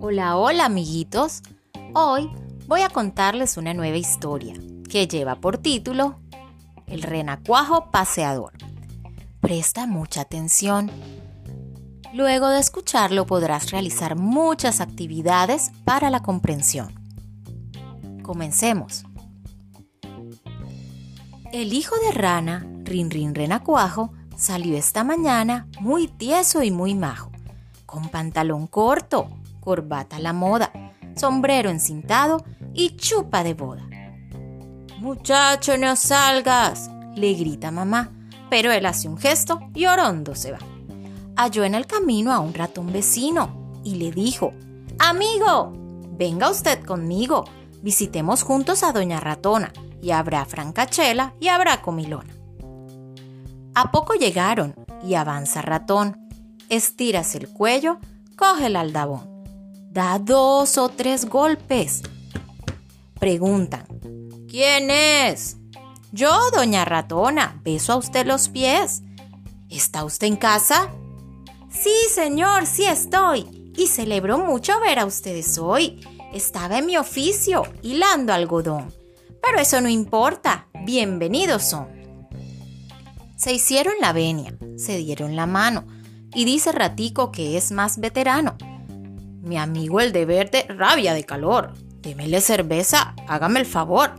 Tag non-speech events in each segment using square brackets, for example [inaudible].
Hola, hola amiguitos. Hoy voy a contarles una nueva historia que lleva por título El renacuajo paseador. Presta mucha atención. Luego de escucharlo podrás realizar muchas actividades para la comprensión. Comencemos. El hijo de rana, Rin Rin Renacuajo, salió esta mañana muy tieso y muy majo, con pantalón corto, corbata a la moda, sombrero encintado y chupa de boda. Muchacho, no salgas, le grita mamá, pero él hace un gesto y orondo se va. Halló en el camino a un ratón vecino y le dijo, Amigo, venga usted conmigo, visitemos juntos a Doña Ratona y habrá francachela y habrá comilona. A poco llegaron y avanza ratón. Estiras el cuello, coge el aldabón. Da dos o tres golpes. Preguntan, ¿quién es? Yo, doña ratona, beso a usted los pies. ¿Está usted en casa? Sí, señor, sí estoy. Y celebro mucho ver a ustedes hoy. Estaba en mi oficio, hilando algodón. Pero eso no importa, bienvenidos son. Se hicieron la venia, se dieron la mano, y dice Ratico que es más veterano. Mi amigo el de verde rabia de calor. Démele cerveza, hágame el favor.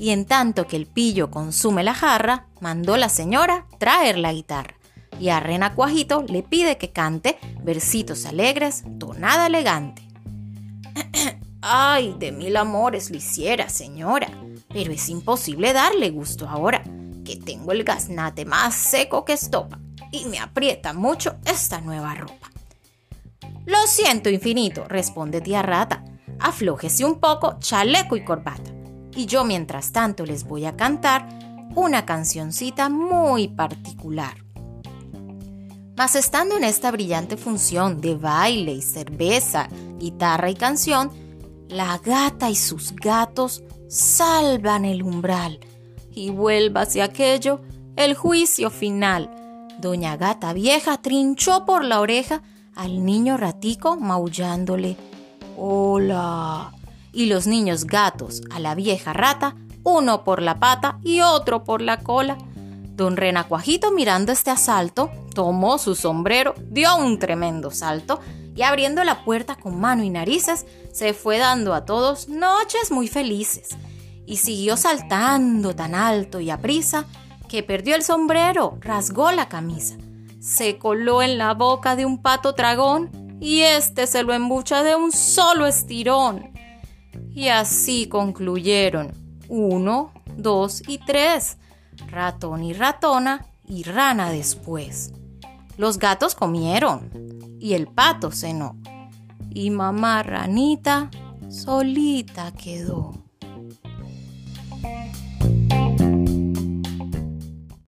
Y en tanto que el pillo consume la jarra, mandó la señora traer la guitarra. Y a Rena Cuajito le pide que cante versitos alegres, tonada elegante. [clears throat] Ay, de mil amores lo hiciera, señora, pero es imposible darle gusto ahora, que tengo el gaznate más seco que estopa y me aprieta mucho esta nueva ropa. Siento infinito, responde tía rata. Aflójese un poco, chaleco y corbata. Y yo mientras tanto les voy a cantar una cancioncita muy particular. Mas estando en esta brillante función de baile y cerveza, guitarra y canción, la gata y sus gatos salvan el umbral y vuelva hacia aquello el juicio final. Doña Gata Vieja trinchó por la oreja al niño ratico maullándole Hola. Y los niños gatos a la vieja rata, uno por la pata y otro por la cola. Don Renacuajito mirando este asalto, tomó su sombrero, dio un tremendo salto y abriendo la puerta con mano y narices, se fue dando a todos noches muy felices. Y siguió saltando tan alto y a prisa que perdió el sombrero, rasgó la camisa se coló en la boca de un pato dragón y éste se lo embucha de un solo estirón. Y así concluyeron uno, dos y tres, ratón y ratona y rana después. Los gatos comieron y el pato cenó y mamá ranita solita quedó.